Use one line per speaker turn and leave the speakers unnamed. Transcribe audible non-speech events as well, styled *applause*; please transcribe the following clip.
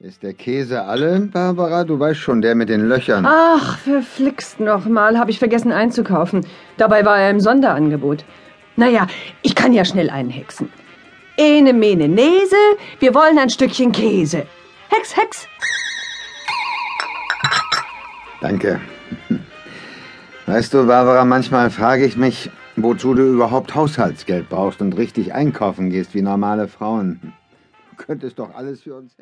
Ist der Käse alle, Barbara? Du weißt schon, der mit den Löchern.
Ach, verflixt nochmal, habe ich vergessen einzukaufen. Dabei war er im Sonderangebot. Naja, ich kann ja schnell einhexen. Ene, mene, nese, wir wollen ein Stückchen Käse. Hex, Hex.
Danke. *laughs* Weißt du, Barbara, manchmal frage ich mich, wozu du überhaupt Haushaltsgeld brauchst und richtig einkaufen gehst wie normale Frauen. Du könntest doch alles für uns hexen.